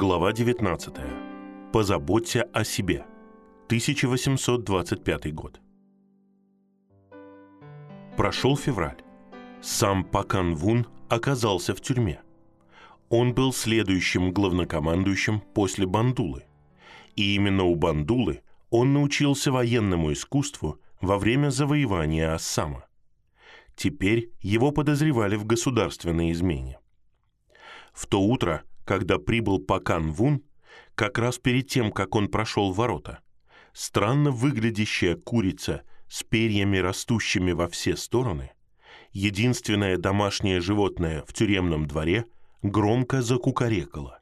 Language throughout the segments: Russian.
Глава 19. Позаботься о себе. 1825 год. Прошел февраль. Сам Пакан Вун оказался в тюрьме. Он был следующим главнокомандующим после Бандулы. И именно у Бандулы он научился военному искусству во время завоевания Ассама. Теперь его подозревали в государственной измене. В то утро, когда прибыл Пакан Вун, как раз перед тем, как он прошел ворота, странно выглядящая курица с перьями, растущими во все стороны, единственное домашнее животное в тюремном дворе, громко закукарекала.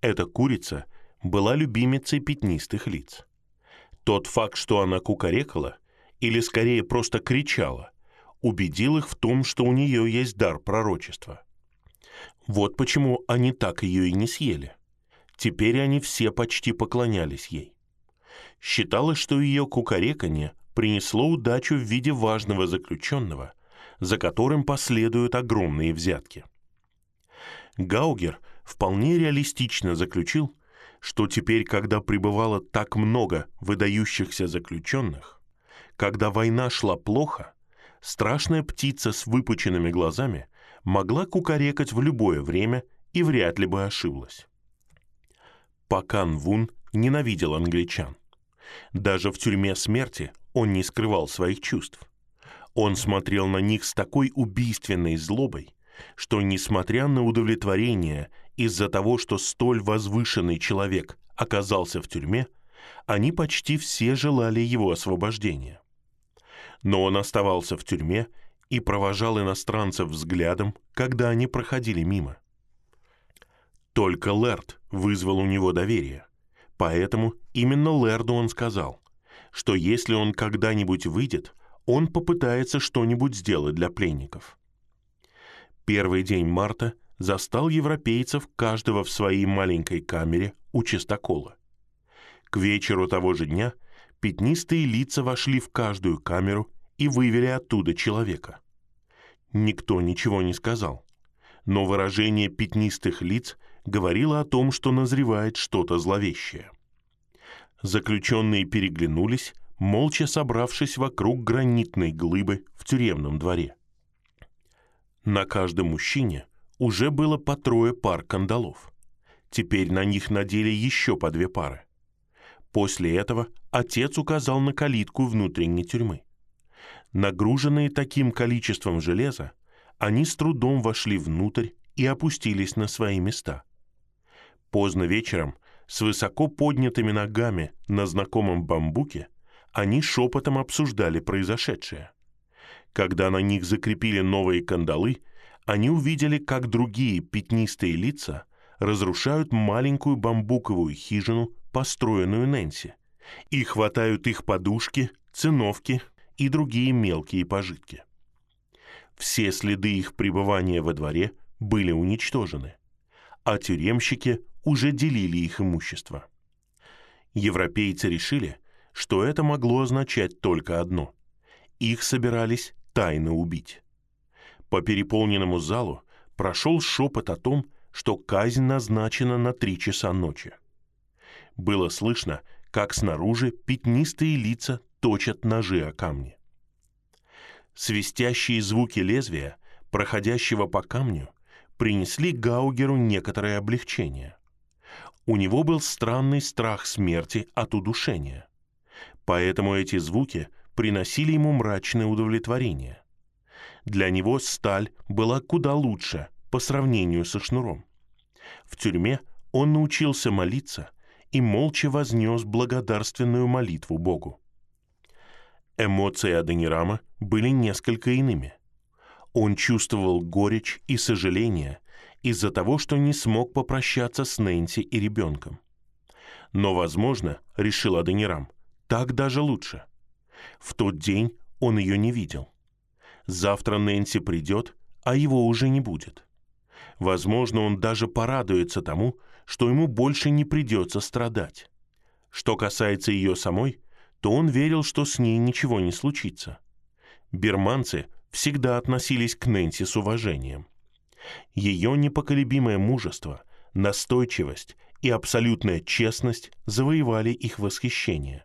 Эта курица была любимицей пятнистых лиц. Тот факт, что она кукарекала, или скорее просто кричала, убедил их в том, что у нее есть дар пророчества. Вот почему они так ее и не съели. Теперь они все почти поклонялись ей. Считалось, что ее кукареканье принесло удачу в виде важного заключенного, за которым последуют огромные взятки. Гаугер вполне реалистично заключил, что теперь, когда пребывало так много выдающихся заключенных, когда война шла плохо, страшная птица с выпученными глазами могла кукарекать в любое время и вряд ли бы ошиблась. Пакан Вун ненавидел англичан. Даже в тюрьме смерти он не скрывал своих чувств. Он смотрел на них с такой убийственной злобой, что, несмотря на удовлетворение из-за того, что столь возвышенный человек оказался в тюрьме, они почти все желали его освобождения. Но он оставался в тюрьме и провожал иностранцев взглядом, когда они проходили мимо. Только Лэрд вызвал у него доверие. Поэтому именно Лэрду он сказал, что если он когда-нибудь выйдет, он попытается что-нибудь сделать для пленников. Первый день марта застал европейцев каждого в своей маленькой камере у чистокола. К вечеру того же дня пятнистые лица вошли в каждую камеру и вывели оттуда человека. Никто ничего не сказал, но выражение пятнистых лиц говорило о том, что назревает что-то зловещее. Заключенные переглянулись, молча собравшись вокруг гранитной глыбы в тюремном дворе. На каждом мужчине уже было по трое пар кандалов. Теперь на них надели еще по две пары. После этого отец указал на калитку внутренней тюрьмы. Нагруженные таким количеством железа, они с трудом вошли внутрь и опустились на свои места. Поздно вечером, с высоко поднятыми ногами на знакомом бамбуке, они шепотом обсуждали произошедшее. Когда на них закрепили новые кандалы, они увидели, как другие пятнистые лица разрушают маленькую бамбуковую хижину, построенную Нэнси, и хватают их подушки, циновки и другие мелкие пожитки. Все следы их пребывания во дворе были уничтожены, а тюремщики уже делили их имущество. Европейцы решили, что это могло означать только одно – их собирались тайно убить. По переполненному залу прошел шепот о том, что казнь назначена на три часа ночи. Было слышно, как снаружи пятнистые лица точат ножи о камни. Свистящие звуки лезвия, проходящего по камню, принесли Гаугеру некоторое облегчение. У него был странный страх смерти от удушения. Поэтому эти звуки приносили ему мрачное удовлетворение. Для него сталь была куда лучше по сравнению со шнуром. В тюрьме он научился молиться и молча вознес благодарственную молитву Богу. Эмоции Аденирама были несколько иными. Он чувствовал горечь и сожаление из-за того, что не смог попрощаться с Нэнси и ребенком. Но, возможно, решил Аденирам, так даже лучше. В тот день он ее не видел. Завтра Нэнси придет, а его уже не будет. Возможно, он даже порадуется тому, что ему больше не придется страдать. Что касается ее самой, то он верил, что с ней ничего не случится. Бирманцы всегда относились к Нэнси с уважением. Ее непоколебимое мужество настойчивость и абсолютная честность завоевали их восхищение.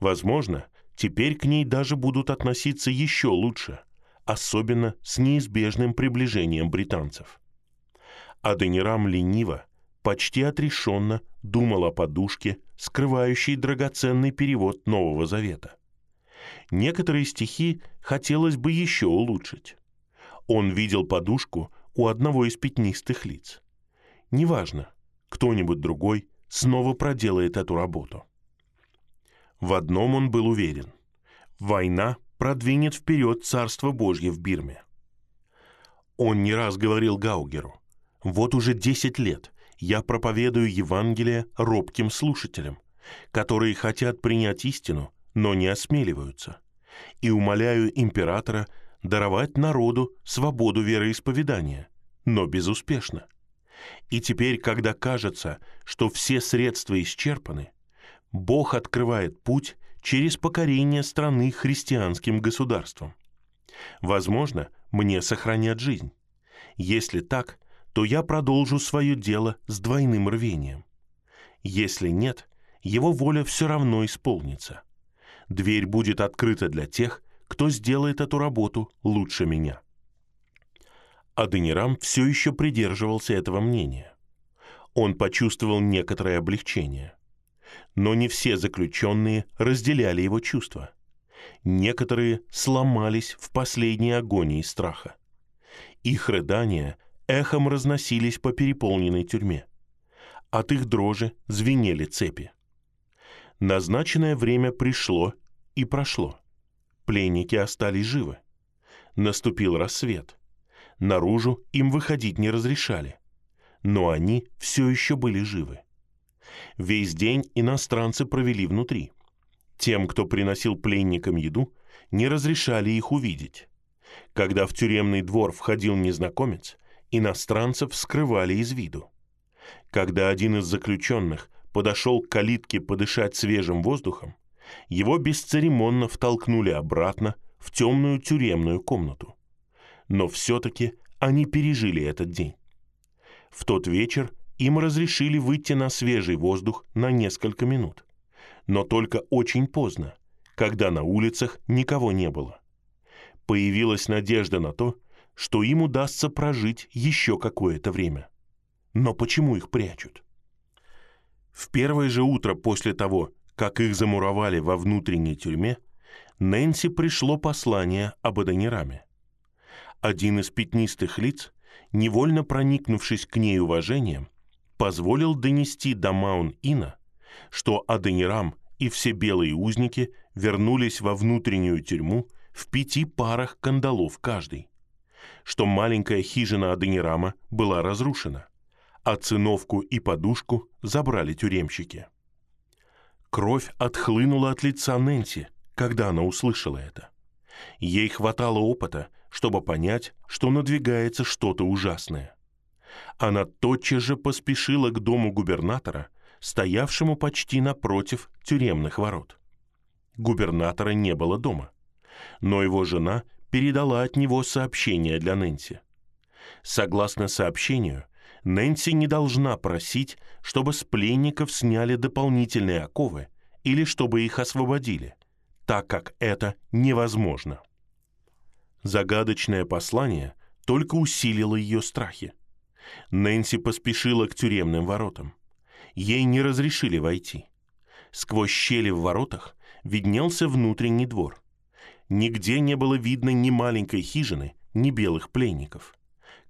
Возможно, теперь к ней даже будут относиться еще лучше, особенно с неизбежным приближением британцев. Аденирам лениво, почти отрешенно думал о подушке, скрывающей драгоценный перевод Нового Завета. Некоторые стихи хотелось бы еще улучшить. Он видел подушку у одного из пятнистых лиц. Неважно, кто-нибудь другой снова проделает эту работу. В одном он был уверен. Война продвинет вперед Царство Божье в Бирме. Он не раз говорил Гаугеру, «Вот уже десять лет я проповедую Евангелие робким слушателям, которые хотят принять истину, но не осмеливаются, и умоляю императора даровать народу свободу вероисповедания, но безуспешно. И теперь, когда кажется, что все средства исчерпаны, Бог открывает путь через покорение страны христианским государством. Возможно, мне сохранят жизнь. Если так, то я продолжу свое дело с двойным рвением. Если нет, его воля все равно исполнится. Дверь будет открыта для тех, кто сделает эту работу лучше меня. Аденирам все еще придерживался этого мнения. Он почувствовал некоторое облегчение. Но не все заключенные разделяли его чувства. Некоторые сломались в последней агонии страха. Их рыдания эхом разносились по переполненной тюрьме. От их дрожи звенели цепи. Назначенное время пришло и прошло. Пленники остались живы. Наступил рассвет – Наружу им выходить не разрешали. Но они все еще были живы. Весь день иностранцы провели внутри. Тем, кто приносил пленникам еду, не разрешали их увидеть. Когда в тюремный двор входил незнакомец, иностранцев скрывали из виду. Когда один из заключенных подошел к калитке подышать свежим воздухом, его бесцеремонно втолкнули обратно в темную тюремную комнату но все-таки они пережили этот день. В тот вечер им разрешили выйти на свежий воздух на несколько минут, но только очень поздно, когда на улицах никого не было. Появилась надежда на то, что им удастся прожить еще какое-то время. Но почему их прячут? В первое же утро после того, как их замуровали во внутренней тюрьме, Нэнси пришло послание об Адонираме. Один из пятнистых лиц, невольно проникнувшись к ней уважением, позволил донести до Маун-Ина, что Аденирам и все белые узники вернулись во внутреннюю тюрьму в пяти парах кандалов каждый, что маленькая хижина Аденирама была разрушена, а циновку и подушку забрали тюремщики. Кровь отхлынула от лица Нэнси, когда она услышала это. Ей хватало опыта, чтобы понять, что надвигается что-то ужасное. Она тотчас же поспешила к дому губернатора, стоявшему почти напротив тюремных ворот. Губернатора не было дома, но его жена передала от него сообщение для Нэнси. Согласно сообщению, Нэнси не должна просить, чтобы с пленников сняли дополнительные оковы или чтобы их освободили, так как это невозможно. Загадочное послание только усилило ее страхи. Нэнси поспешила к тюремным воротам. Ей не разрешили войти. Сквозь щели в воротах виднелся внутренний двор. Нигде не было видно ни маленькой хижины, ни белых пленников.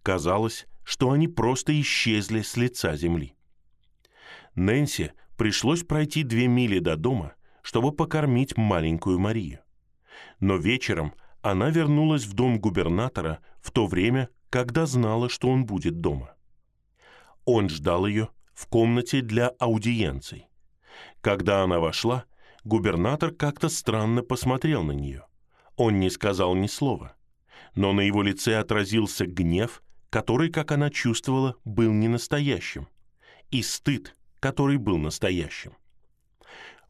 Казалось, что они просто исчезли с лица земли. Нэнси пришлось пройти две мили до дома, чтобы покормить маленькую Марию. Но вечером она вернулась в дом губернатора в то время, когда знала, что он будет дома. Он ждал ее в комнате для аудиенций. Когда она вошла, губернатор как-то странно посмотрел на нее. Он не сказал ни слова, но на его лице отразился гнев, который, как она чувствовала, был не настоящим, и стыд, который был настоящим.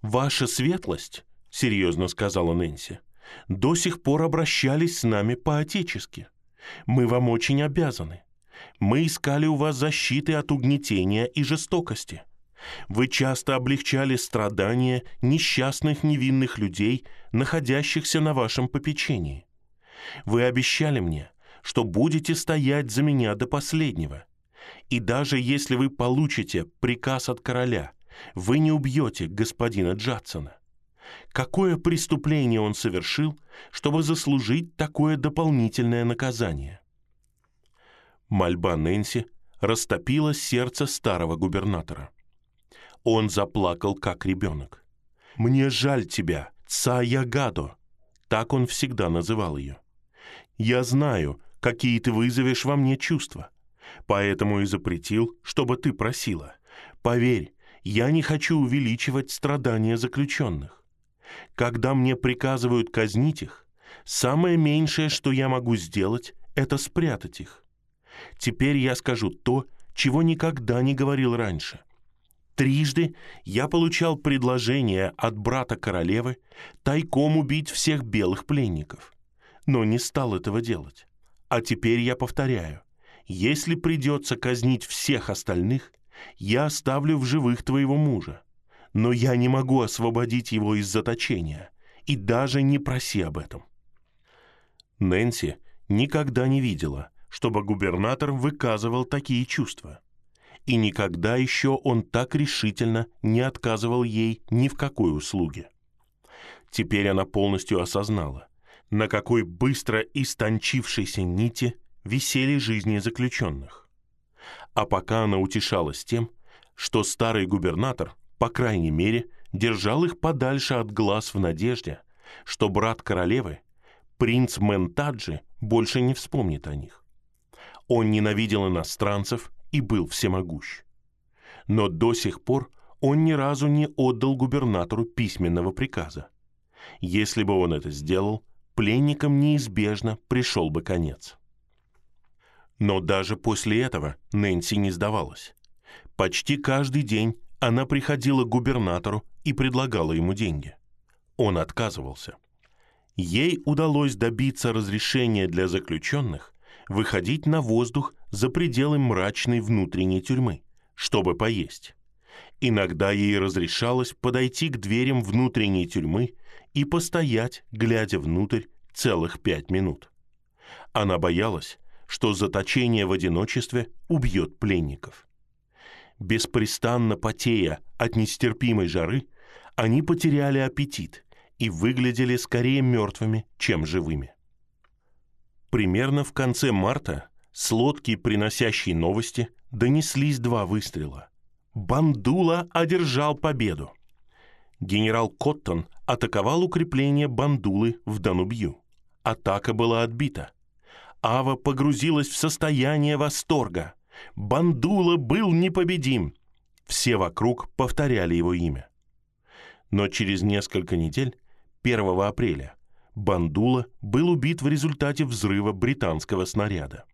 «Ваша светлость», — серьезно сказала Нэнси, — до сих пор обращались с нами по-отечески. Мы вам очень обязаны. Мы искали у вас защиты от угнетения и жестокости. Вы часто облегчали страдания несчастных невинных людей, находящихся на вашем попечении. Вы обещали мне, что будете стоять за меня до последнего. И даже если вы получите приказ от короля, вы не убьете господина Джадсона. Какое преступление он совершил, чтобы заслужить такое дополнительное наказание? Мольба Нэнси растопила сердце старого губернатора. Он заплакал, как ребенок. «Мне жаль тебя, Цаягадо!» Так он всегда называл ее. «Я знаю, какие ты вызовешь во мне чувства, поэтому и запретил, чтобы ты просила. Поверь, я не хочу увеличивать страдания заключенных. Когда мне приказывают казнить их, самое меньшее, что я могу сделать, это спрятать их. Теперь я скажу то, чего никогда не говорил раньше. Трижды я получал предложение от брата королевы тайком убить всех белых пленников, но не стал этого делать. А теперь я повторяю, если придется казнить всех остальных, я оставлю в живых твоего мужа, но я не могу освободить его из заточения, и даже не проси об этом». Нэнси никогда не видела, чтобы губернатор выказывал такие чувства. И никогда еще он так решительно не отказывал ей ни в какой услуге. Теперь она полностью осознала, на какой быстро истончившейся нити висели жизни заключенных. А пока она утешалась тем, что старый губернатор, по крайней мере, держал их подальше от глаз в надежде, что брат королевы, принц Ментаджи, больше не вспомнит о них. Он ненавидел иностранцев и был всемогущ. Но до сих пор он ни разу не отдал губернатору письменного приказа. Если бы он это сделал, пленникам неизбежно пришел бы конец. Но даже после этого Нэнси не сдавалась. Почти каждый день она приходила к губернатору и предлагала ему деньги. Он отказывался. Ей удалось добиться разрешения для заключенных выходить на воздух за пределы мрачной внутренней тюрьмы, чтобы поесть. Иногда ей разрешалось подойти к дверям внутренней тюрьмы и постоять, глядя внутрь, целых пять минут. Она боялась, что заточение в одиночестве убьет пленников. Беспрестанно потея от нестерпимой жары, они потеряли аппетит и выглядели скорее мертвыми, чем живыми. Примерно в конце марта с лодки, приносящей новости, донеслись два выстрела. Бандула одержал победу. Генерал Коттон атаковал укрепление Бандулы в Данубью. Атака была отбита. Ава погрузилась в состояние восторга. Бандула был непобедим. Все вокруг повторяли его имя. Но через несколько недель, 1 апреля, Бандула был убит в результате взрыва британского снаряда.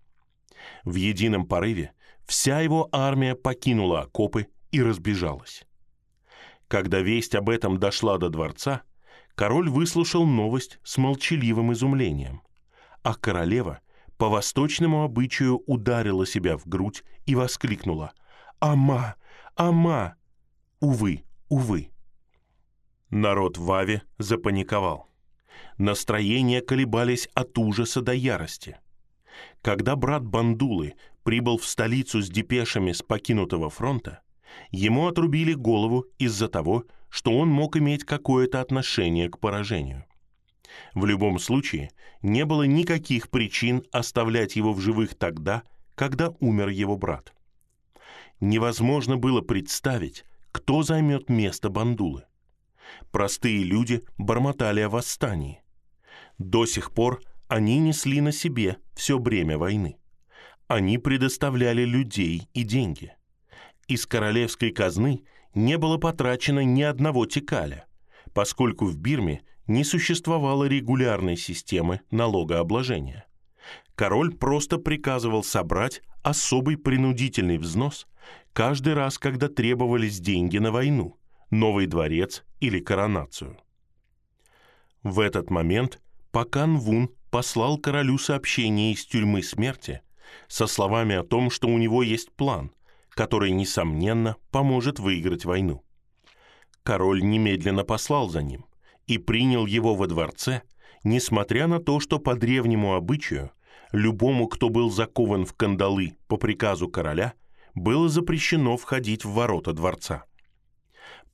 В едином порыве вся его армия покинула окопы и разбежалась. Когда весть об этом дошла до дворца, король выслушал новость с молчаливым изумлением, а королева по восточному обычаю ударила себя в грудь и воскликнула «Ама! Ама!» Увы, увы. Народ в Аве запаниковал. Настроения колебались от ужаса до ярости. Когда брат Бандулы прибыл в столицу с депешами с покинутого фронта, ему отрубили голову из-за того, что он мог иметь какое-то отношение к поражению. В любом случае, не было никаких причин оставлять его в живых тогда, когда умер его брат. Невозможно было представить, кто займет место Бандулы. Простые люди бормотали о восстании. До сих пор они несли на себе все бремя войны. Они предоставляли людей и деньги. Из королевской казны не было потрачено ни одного текаля, поскольку в Бирме не существовало регулярной системы налогообложения. Король просто приказывал собрать особый принудительный взнос каждый раз, когда требовались деньги на войну, новый дворец или коронацию. В этот момент Пакан Вун послал королю сообщение из тюрьмы смерти со словами о том, что у него есть план, который, несомненно, поможет выиграть войну. Король немедленно послал за ним и принял его во дворце, несмотря на то, что по древнему обычаю любому, кто был закован в кандалы по приказу короля, было запрещено входить в ворота дворца.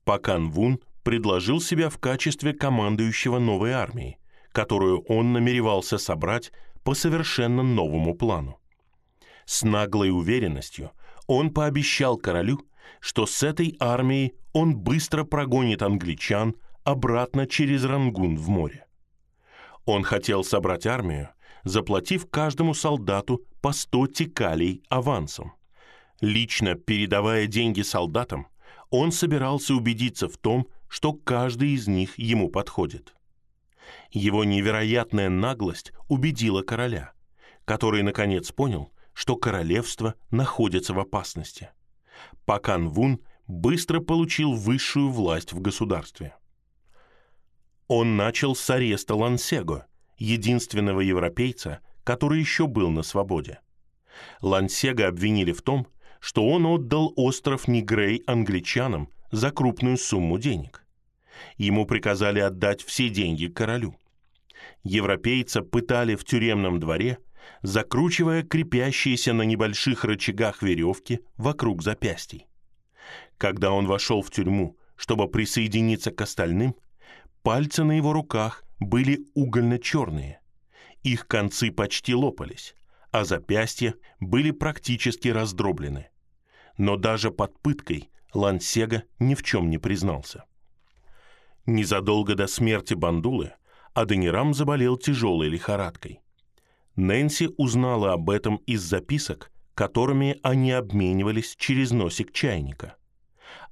Пакан Вун предложил себя в качестве командующего новой армией, которую он намеревался собрать по совершенно новому плану. С наглой уверенностью он пообещал королю, что с этой армией он быстро прогонит англичан обратно через Рангун в море. Он хотел собрать армию, заплатив каждому солдату по 100 тикалей авансом. Лично передавая деньги солдатам, он собирался убедиться в том, что каждый из них ему подходит. Его невероятная наглость убедила короля, который наконец понял, что королевство находится в опасности. Пакан Вун быстро получил высшую власть в государстве. Он начал с ареста Лансего, единственного европейца, который еще был на свободе. Лансега обвинили в том, что он отдал остров Нигрей англичанам за крупную сумму денег. Ему приказали отдать все деньги королю. Европейца пытали в тюремном дворе, закручивая крепящиеся на небольших рычагах веревки вокруг запястий. Когда он вошел в тюрьму, чтобы присоединиться к остальным, пальцы на его руках были угольно-черные. Их концы почти лопались, а запястья были практически раздроблены. Но даже под пыткой Лансега ни в чем не признался. Незадолго до смерти Бандулы Аденирам заболел тяжелой лихорадкой. Нэнси узнала об этом из записок, которыми они обменивались через носик чайника.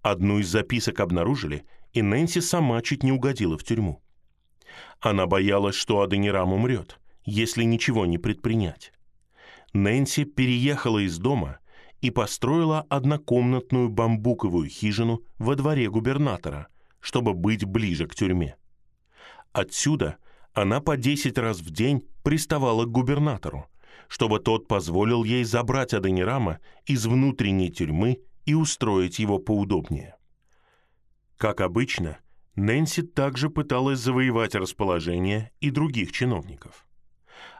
Одну из записок обнаружили, и Нэнси сама чуть не угодила в тюрьму. Она боялась, что Аденирам умрет, если ничего не предпринять. Нэнси переехала из дома и построила однокомнатную бамбуковую хижину во дворе губернатора, чтобы быть ближе к тюрьме. Отсюда она по десять раз в день приставала к губернатору, чтобы тот позволил ей забрать Аденирама из внутренней тюрьмы и устроить его поудобнее. Как обычно, Нэнси также пыталась завоевать расположение и других чиновников.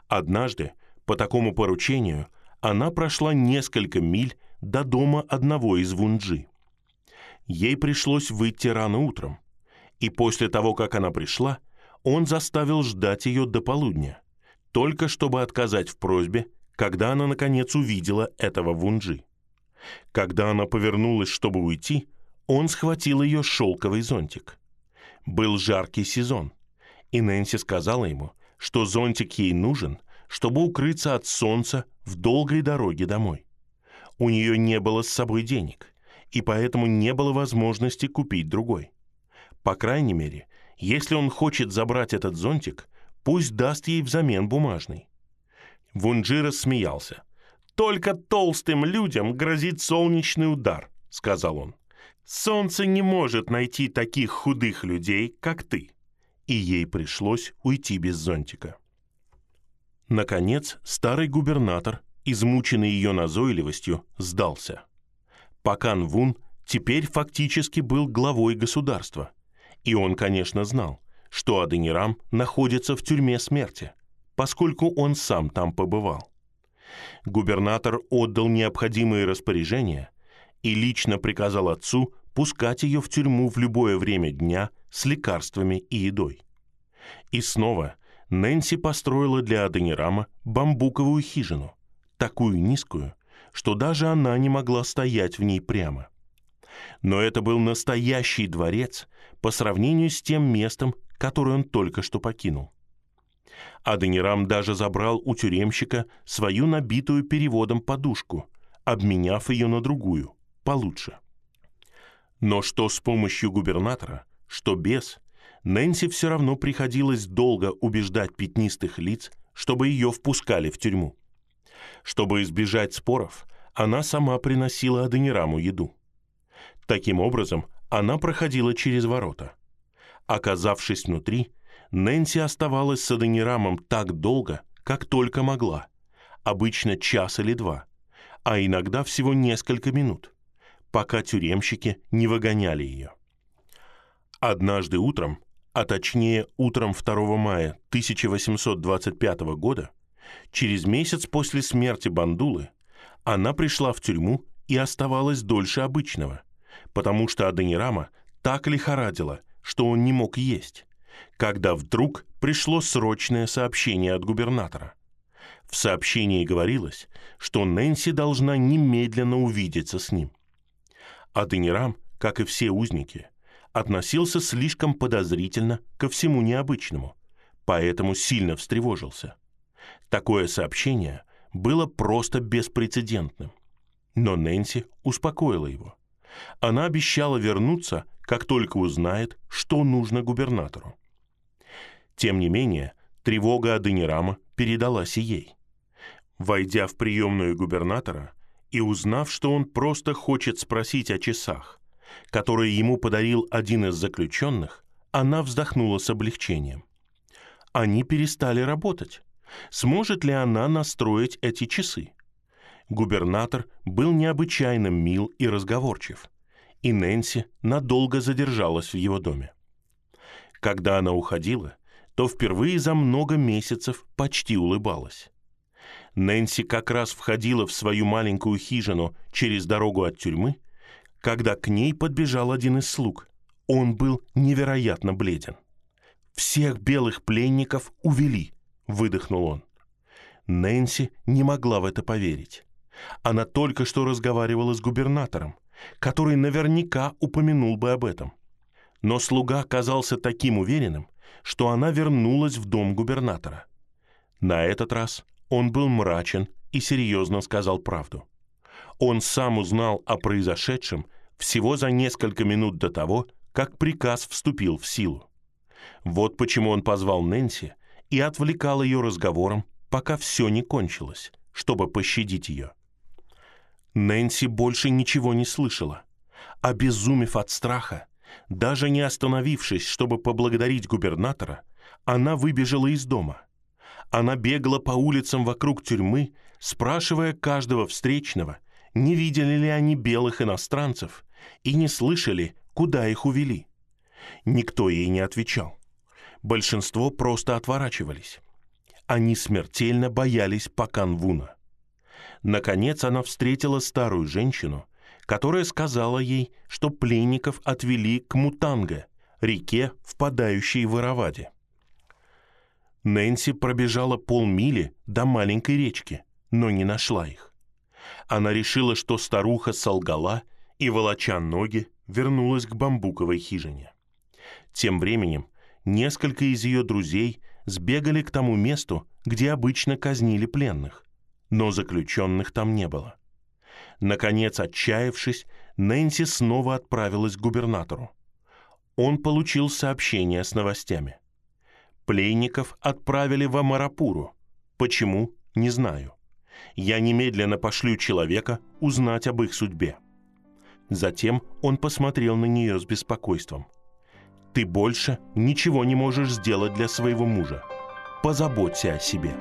Однажды, по такому поручению, она прошла несколько миль до дома одного из Вунджи. Ей пришлось выйти рано утром, и после того, как она пришла, он заставил ждать ее до полудня, только чтобы отказать в просьбе, когда она, наконец, увидела этого Вунджи. Когда она повернулась, чтобы уйти, он схватил ее шелковый зонтик – был жаркий сезон, и Нэнси сказала ему, что зонтик ей нужен, чтобы укрыться от солнца в долгой дороге домой. У нее не было с собой денег, и поэтому не было возможности купить другой. По крайней мере, если он хочет забрать этот зонтик, пусть даст ей взамен бумажный. Вунджи смеялся. «Только толстым людям грозит солнечный удар», — сказал он. Солнце не может найти таких худых людей, как ты. И ей пришлось уйти без зонтика. Наконец, старый губернатор, измученный ее назойливостью, сдался. Пакан Вун теперь фактически был главой государства. И он, конечно, знал, что Аденирам находится в тюрьме смерти, поскольку он сам там побывал. Губернатор отдал необходимые распоряжения, и лично приказал отцу пускать ее в тюрьму в любое время дня с лекарствами и едой. И снова Нэнси построила для Аденирама бамбуковую хижину, такую низкую, что даже она не могла стоять в ней прямо. Но это был настоящий дворец по сравнению с тем местом, которое он только что покинул. Аденирам даже забрал у тюремщика свою набитую переводом подушку, обменяв ее на другую – получше. Но что с помощью губернатора, что без, Нэнси все равно приходилось долго убеждать пятнистых лиц, чтобы ее впускали в тюрьму. Чтобы избежать споров, она сама приносила Аденираму еду. Таким образом, она проходила через ворота. Оказавшись внутри, Нэнси оставалась с Аденирамом так долго, как только могла, обычно час или два, а иногда всего несколько минут, пока тюремщики не выгоняли ее. Однажды утром, а точнее утром 2 мая 1825 года, через месяц после смерти Бандулы, она пришла в тюрьму и оставалась дольше обычного, потому что Аденирама так лихорадила, что он не мог есть, когда вдруг пришло срочное сообщение от губернатора. В сообщении говорилось, что Нэнси должна немедленно увидеться с ним. Аденирам, как и все узники, относился слишком подозрительно ко всему необычному, поэтому сильно встревожился. Такое сообщение было просто беспрецедентным. Но Нэнси успокоила его. Она обещала вернуться, как только узнает, что нужно губернатору. Тем не менее, тревога Аденирама передалась и ей. Войдя в приемную губернатора и узнав, что он просто хочет спросить о часах, которые ему подарил один из заключенных, она вздохнула с облегчением. Они перестали работать. Сможет ли она настроить эти часы? Губернатор был необычайно мил и разговорчив, и Нэнси надолго задержалась в его доме. Когда она уходила, то впервые за много месяцев почти улыбалась. Нэнси как раз входила в свою маленькую хижину через дорогу от тюрьмы, когда к ней подбежал один из слуг. Он был невероятно бледен. «Всех белых пленников увели», — выдохнул он. Нэнси не могла в это поверить. Она только что разговаривала с губернатором, который наверняка упомянул бы об этом. Но слуга оказался таким уверенным, что она вернулась в дом губернатора. На этот раз он был мрачен и серьезно сказал правду. Он сам узнал о произошедшем всего за несколько минут до того, как приказ вступил в силу. Вот почему он позвал Нэнси и отвлекал ее разговором, пока все не кончилось, чтобы пощадить ее. Нэнси больше ничего не слышала. Обезумев от страха, даже не остановившись, чтобы поблагодарить губернатора, она выбежала из дома. Она бегала по улицам вокруг тюрьмы, спрашивая каждого встречного, не видели ли они белых иностранцев и не слышали, куда их увели. Никто ей не отвечал. Большинство просто отворачивались. Они смертельно боялись Паканвуна. Наконец она встретила старую женщину, которая сказала ей, что пленников отвели к Мутанга, реке, впадающей в Ираваде. Нэнси пробежала полмили до маленькой речки, но не нашла их. Она решила, что старуха солгала и, волоча ноги, вернулась к бамбуковой хижине. Тем временем несколько из ее друзей сбегали к тому месту, где обычно казнили пленных но заключенных там не было. Наконец, отчаявшись, Нэнси снова отправилась к губернатору. Он получил сообщение с новостями. Пленников отправили в Амарапуру. Почему? Не знаю. Я немедленно пошлю человека узнать об их судьбе. Затем он посмотрел на нее с беспокойством. «Ты больше ничего не можешь сделать для своего мужа. Позаботься о себе».